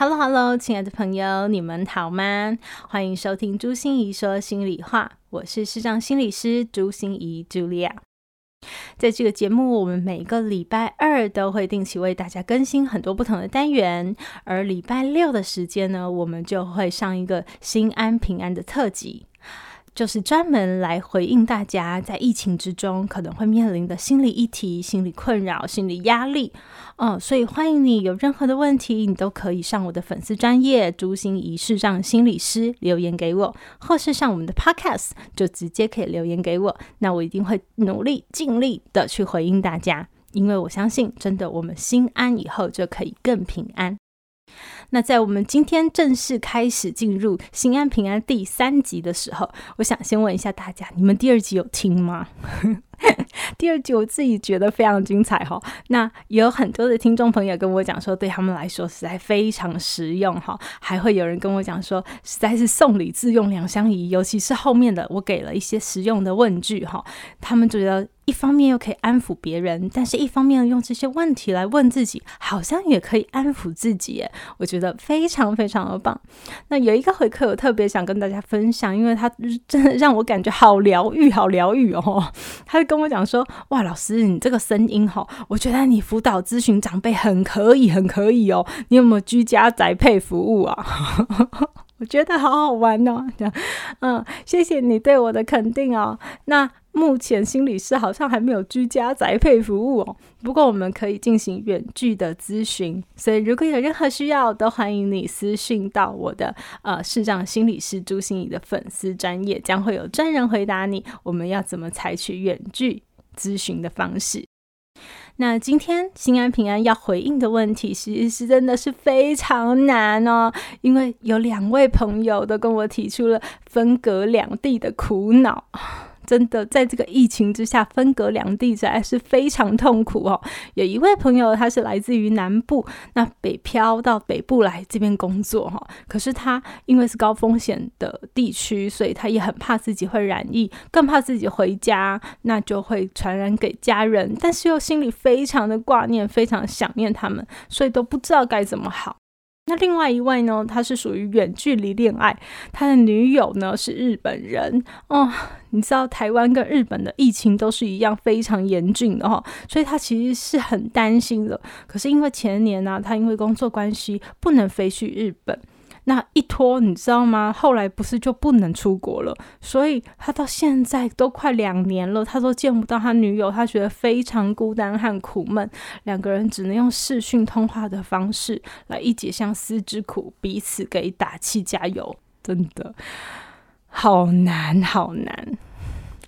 Hello，Hello，亲爱的朋友，你们好吗？欢迎收听朱心怡说心里话，我是视障心理师朱心怡 Julia。在这个节目，我们每个礼拜二都会定期为大家更新很多不同的单元，而礼拜六的时间呢，我们就会上一个心安平安的特辑。就是专门来回应大家在疫情之中可能会面临的心理议题、心理困扰、心理压力，哦，所以欢迎你有任何的问题，你都可以上我的粉丝专业朱心仪视障心理师留言给我，或是上我们的 Podcast 就直接可以留言给我，那我一定会努力尽力的去回应大家，因为我相信，真的我们心安以后就可以更平安。那在我们今天正式开始进入《心安平安》第三集的时候，我想先问一下大家，你们第二集有听吗？第二集我自己觉得非常精彩哈。那有很多的听众朋友跟我讲说，对他们来说实在非常实用哈。还会有人跟我讲说，实在是送礼自用两相宜，尤其是后面的我给了一些实用的问句哈，他们觉得。一方面又可以安抚别人，但是一方面用这些问题来问自己，好像也可以安抚自己。我觉得非常非常的棒。那有一个回馈，我特别想跟大家分享，因为他真的让我感觉好疗愈，好疗愈哦。他跟我讲说：“哇，老师，你这个声音哈，我觉得你辅导咨询长辈很可以，很可以哦。你有没有居家宅配服务啊？”我觉得好好玩哦。嗯，谢谢你对我的肯定哦。那。目前心理师好像还没有居家宅配服务哦，不过我们可以进行远距的咨询，所以如果有任何需要，都欢迎你私讯到我的呃市长心理师朱心怡的粉丝专页，将会有专人回答你，我们要怎么采取远距咨询的方式。那今天心安平安要回应的问题，其实是真的是非常难哦，因为有两位朋友都跟我提出了分隔两地的苦恼。真的，在这个疫情之下，分隔两地实在是非常痛苦哦。有一位朋友，他是来自于南部，那北漂到北部来这边工作哈。可是他因为是高风险的地区，所以他也很怕自己会染疫，更怕自己回家，那就会传染给家人。但是又心里非常的挂念，非常想念他们，所以都不知道该怎么好。那另外一位呢，他是属于远距离恋爱，他的女友呢是日本人哦。你知道台湾跟日本的疫情都是一样非常严峻的哈，所以他其实是很担心的。可是因为前年呢、他因为工作关系不能飞去日本。那一拖，你知道吗？后来不是就不能出国了，所以他到现在都快两年了，他都见不到他女友，他觉得非常孤单和苦闷，两个人只能用视讯通话的方式来一解相思之苦，彼此给打气加油，真的好难好难。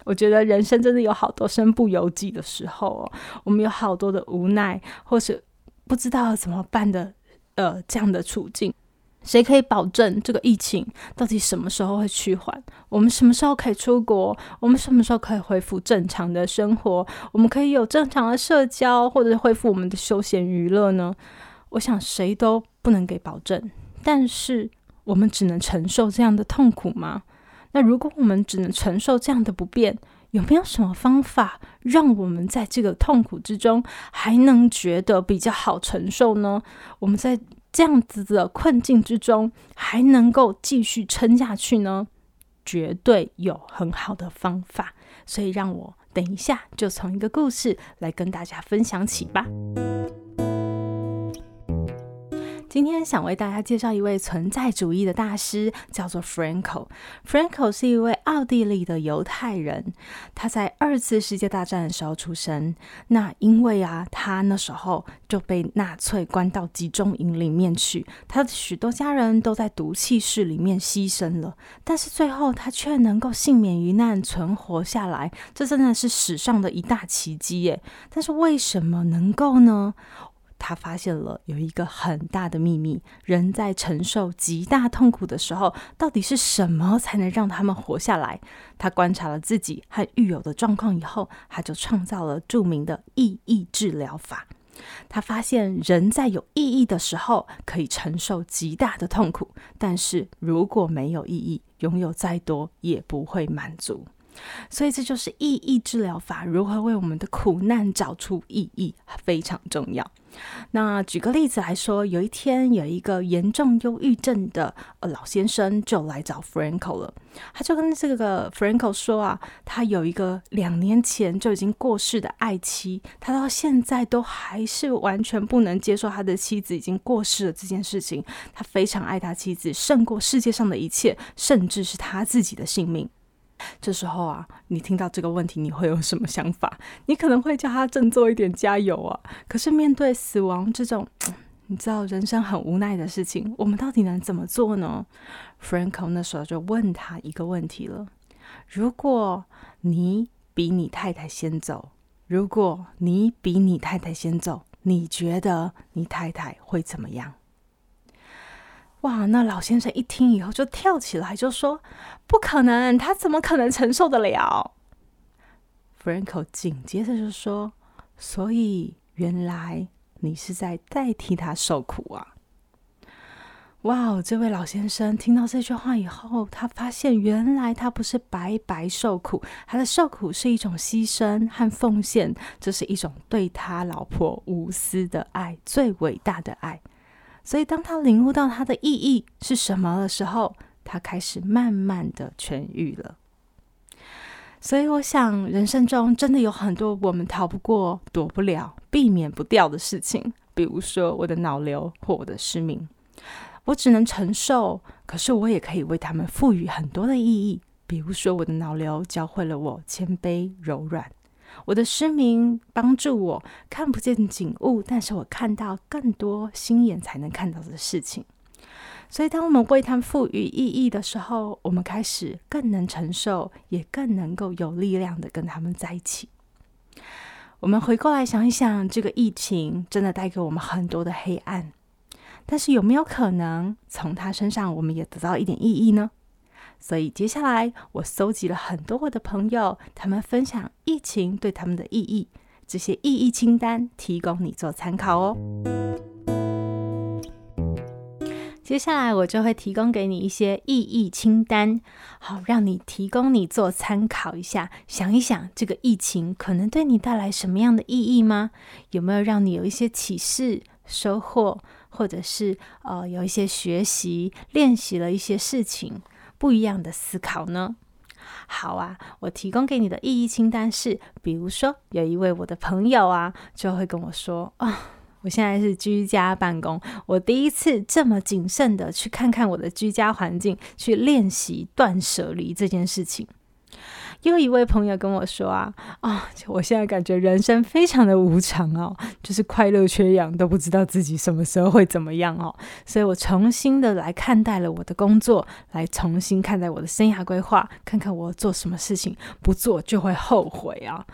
我觉得人生真的有好多身不由己的时候哦，我们有好多的无奈，或是不知道怎么办的，呃，这样的处境。谁可以保证这个疫情到底什么时候会趋缓？我们什么时候可以出国？我们什么时候可以恢复正常的生活？我们可以有正常的社交，或者恢复我们的休闲娱乐呢？我想谁都不能给保证。但是我们只能承受这样的痛苦吗？那如果我们只能承受这样的不便，有没有什么方法让我们在这个痛苦之中还能觉得比较好承受呢？我们在。这样子的困境之中，还能够继续撑下去呢？绝对有很好的方法，所以让我等一下就从一个故事来跟大家分享起吧。今天想为大家介绍一位存在主义的大师，叫做 Franco。Franco 是一位奥地利的犹太人，他在二次世界大战的时候出生。那因为啊，他那时候就被纳粹关到集中营里面去，他的许多家人都在毒气室里面牺牲了，但是最后他却能够幸免于难，存活下来，这真的是史上的一大奇迹耶！但是为什么能够呢？他发现了有一个很大的秘密：人在承受极大痛苦的时候，到底是什么才能让他们活下来？他观察了自己和狱友的状况以后，他就创造了著名的意义治疗法。他发现，人在有意义的时候可以承受极大的痛苦，但是如果没有意义，拥有再多也不会满足。所以，这就是意义治疗法如何为我们的苦难找出意义，非常重要。那举个例子来说，有一天有一个严重忧郁症的呃老先生就来找 Franco 了，他就跟这个 Franco 说啊，他有一个两年前就已经过世的爱妻，他到现在都还是完全不能接受他的妻子已经过世了这件事情。他非常爱他妻子，胜过世界上的一切，甚至是他自己的性命。这时候啊，你听到这个问题，你会有什么想法？你可能会叫他振作一点，加油啊！可是面对死亡这种，你知道人生很无奈的事情，我们到底能怎么做呢？Franco 那时候就问他一个问题了：如果你比你太太先走，如果你比你太太先走，你觉得你太太会怎么样？哇！那老先生一听以后就跳起来，就说：“不可能，他怎么可能承受得了？”Franco 紧接着就说：“所以原来你是在代替他受苦啊！”哇哦！这位老先生听到这句话以后，他发现原来他不是白白受苦，他的受苦是一种牺牲和奉献，这是一种对他老婆无私的爱，最伟大的爱。所以，当他领悟到它的意义是什么的时候，他开始慢慢的痊愈了。所以，我想人生中真的有很多我们逃不过、躲不了、避免不掉的事情，比如说我的脑瘤或我的失明，我只能承受，可是我也可以为他们赋予很多的意义。比如说，我的脑瘤教会了我谦卑柔软。我的失明帮助我看不见景物，但是我看到更多心眼才能看到的事情。所以，当我们为他们赋予意义的时候，我们开始更能承受，也更能够有力量的跟他们在一起。我们回过来想一想，这个疫情真的带给我们很多的黑暗，但是有没有可能从他身上我们也得到一点意义呢？所以接下来，我搜集了很多我的朋友，他们分享疫情对他们的意义，这些意义清单提供你做参考哦。接下来我就会提供给你一些意义清单，好，让你提供你做参考一下，想一想这个疫情可能对你带来什么样的意义吗？有没有让你有一些启示、收获，或者是呃有一些学习、练习了一些事情？不一样的思考呢？好啊，我提供给你的意义清单是，比如说有一位我的朋友啊，就会跟我说啊、哦，我现在是居家办公，我第一次这么谨慎的去看看我的居家环境，去练习断舍离这件事情。又一位朋友跟我说啊啊、我现在感觉人生非常的无常哦，就是快乐缺氧，都不知道自己什么时候会怎么样哦，所以我重新的来看待了我的工作，来重新看待我的生涯规划，看看我做什么事情不做就会后悔啊。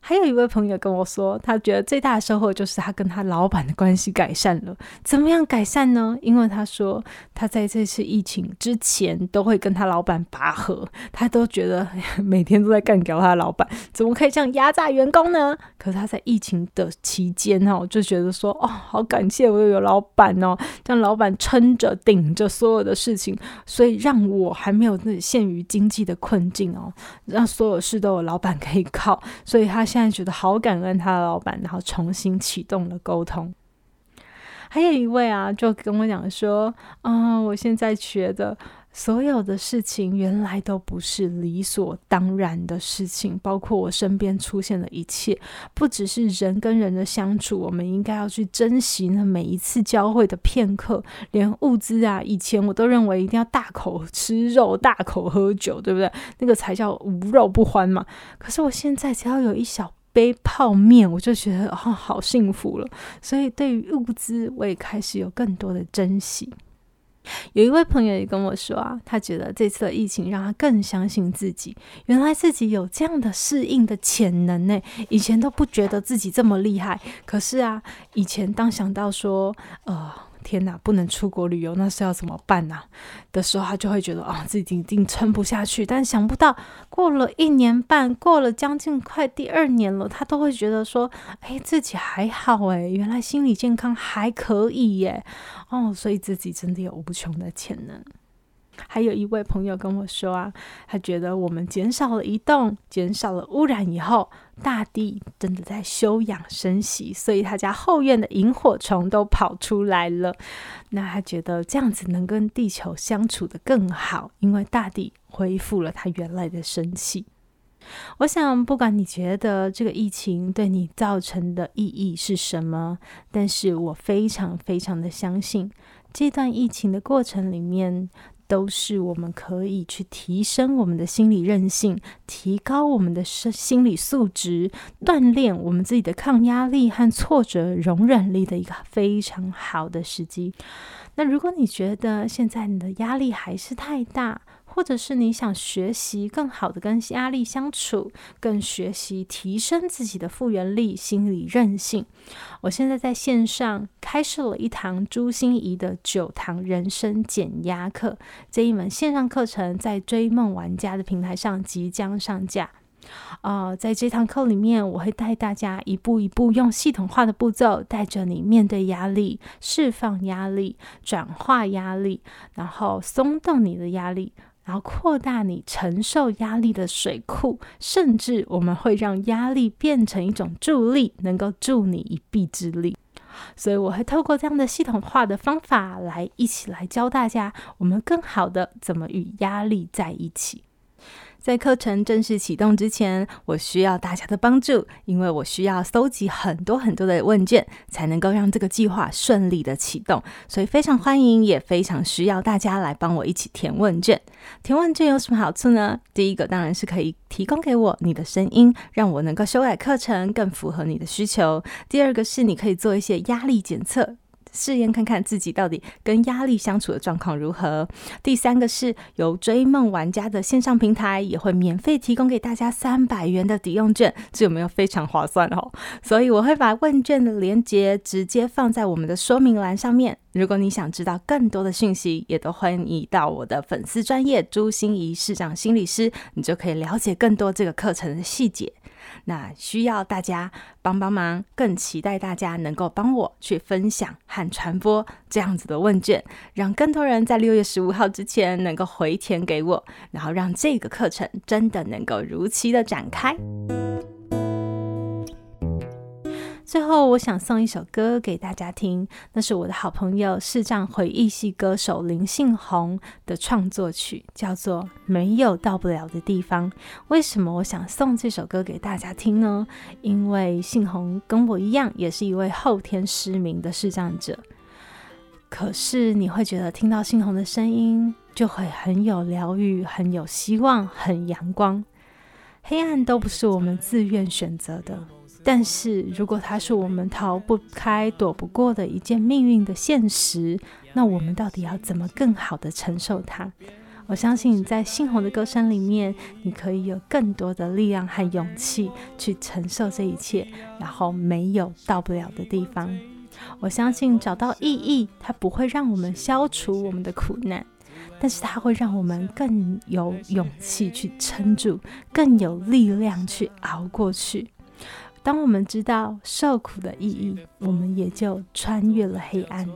还有一位朋友跟我说，他觉得最大的收获就是他跟他老板的关系改善了。怎么样改善呢？因为他说他在这次疫情之前都会跟他老板拔河，他都觉得每天都在干掉他的老板，怎么可以这样压榨员工呢？可是他在疫情的期间哦，就觉得说哦，好感谢我有老板哦，让老板撑着顶着所有的事情，所以让我还没有那陷于经济的困境哦，让所有事都有老板可以靠，所以他现在觉得好感恩他的老板，然后重新启动了沟通。还有一位啊，就跟我讲说，啊、我现在觉得所有的事情原来都不是理所当然的事情，包括我身边出现的一切，不只是人跟人的相处，我们应该要去珍惜那每一次交汇的片刻，连物资啊，以前我都认为一定要大口吃肉、大口喝酒，对不对？那个才叫无肉不欢嘛。可是我现在只要有一小杯泡面，我就觉得哦，好幸福了。所以对于物资，我也开始有更多的珍惜。有一位朋友也跟我说啊，他觉得这次的疫情让他更相信自己，原来自己有这样的适应的潜能呢。以前都不觉得自己这么厉害，可是啊，以前当想到说，呃。天呐，不能出国旅游，那是要怎么办呢、的时候，他就会觉得啊、自己一定撑不下去。但想不到，过了一年半，过了将近快第二年了，他都会觉得说，哎，自己还好哎，原来心理健康还可以耶。哦，所以自己真的有无穷的潜能。还有一位朋友跟我说啊，他觉得我们减少了移动，减少了污染以后，大地真的在休养生息，所以他家后院的萤火虫都跑出来了。那他觉得这样子能跟地球相处得更好，因为大地恢复了它原来的生气。我想，不管你觉得这个疫情对你造成的意义是什么，但是我非常非常的相信，这段疫情的过程里面。都是我们可以去提升我们的心理韧性，提高我们的心理素质，锻炼我们自己的抗压力和挫折容忍力的一个非常好的时机。那如果你觉得现在你的压力还是太大，或者是你想学习更好的跟压力相处，更学习提升自己的复原力、心理韧性。我现在在线上开设了一堂朱心仪的九堂人生减压课，这一门线上课程在追梦玩家的平台上即将上架。啊、呃，在这堂课里面，我会带大家一步一步用系统化的步骤，带着你面对压力、释放压力、转化压力，然后松动你的压力。然后扩大你承受压力的水库，甚至我们会让压力变成一种助力，能够助你一臂之力。所以我会透过这样的系统化的方法来一起来教大家，我们更好的怎么与压力在一起。在课程正式启动之前，我需要大家的帮助，因为我需要搜集很多很多的问卷，才能够让这个计划顺利的启动。所以非常欢迎，也非常需要大家来帮我一起填问卷。填问卷有什么好处呢？第一个当然是可以提供给我你的声音，让我能够修改课程，更符合你的需求。第二个是你可以做一些压力检测。试验看看自己到底跟压力相处的状况如何。第三个是由追梦玩家的线上平台也会免费提供给大家三百元的抵用券，这有没有非常划算哦？所以我会把问卷的链接直接放在我们的说明栏上面。如果你想知道更多的讯息，也都欢迎你到我的粉丝专业朱心仪市长心理师，你就可以了解更多这个课程的细节。那需要大家帮帮忙，更期待大家能够帮我去分享和传播这样子的问卷，让更多人在六月十五号之前能够回填给我，然后让这个课程真的能够如期的展开。最后，我想送一首歌给大家听，那是我的好朋友视障回忆系歌手林信宏的创作曲，叫做《没有到不了的地方》。为什么我想送这首歌给大家听呢？因为信宏跟我一样，也是一位后天失明的视障者。可是你会觉得听到信宏的声音，就会很有疗愈，很有希望，很阳光。黑暗都不是我们自愿选择的。但是如果它是我们逃不开、躲不过的一件命运的现实，那我们到底要怎么更好的承受它？我相信你在猩红的歌声里面，你可以有更多的力量和勇气去承受这一切，然后没有到不了的地方。我相信找到意义，它不会让我们消除我们的苦难，但是它会让我们更有勇气去撑住，更有力量去熬过去。当我们知道受苦的意义，我们也就穿越了黑暗。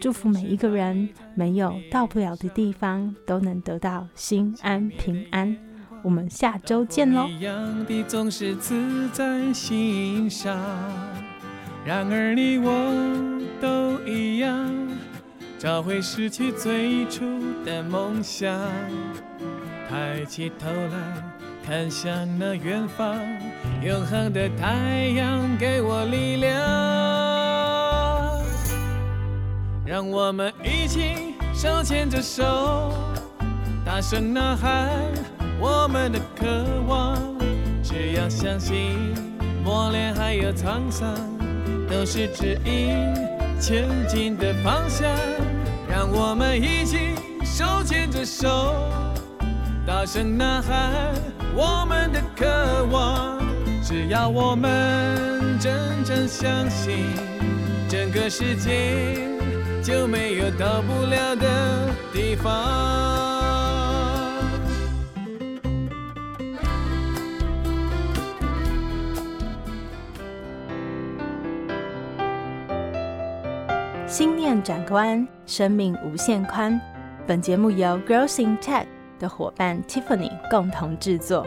祝福每一个人，没有到不了的地方，都能得到心安平安。我们下周见喽！一样的总是刺在心上，然而你我都一样，找回失去最初的梦想，抬起头来。看向那远方，永恒的太阳给我力量，让我们一起手牵着手，大声呐喊我们的渴望。只要相信，磨练还有沧桑，都是指引前进的方向。让我们一起手牵着手，大声呐喊我们的渴望。只要我们真正相信，整个世界就没有到不了的地方。心念转个弯，生命无限宽。本节目由 Girls in Tech 的伙伴 Tiffany 共同制作。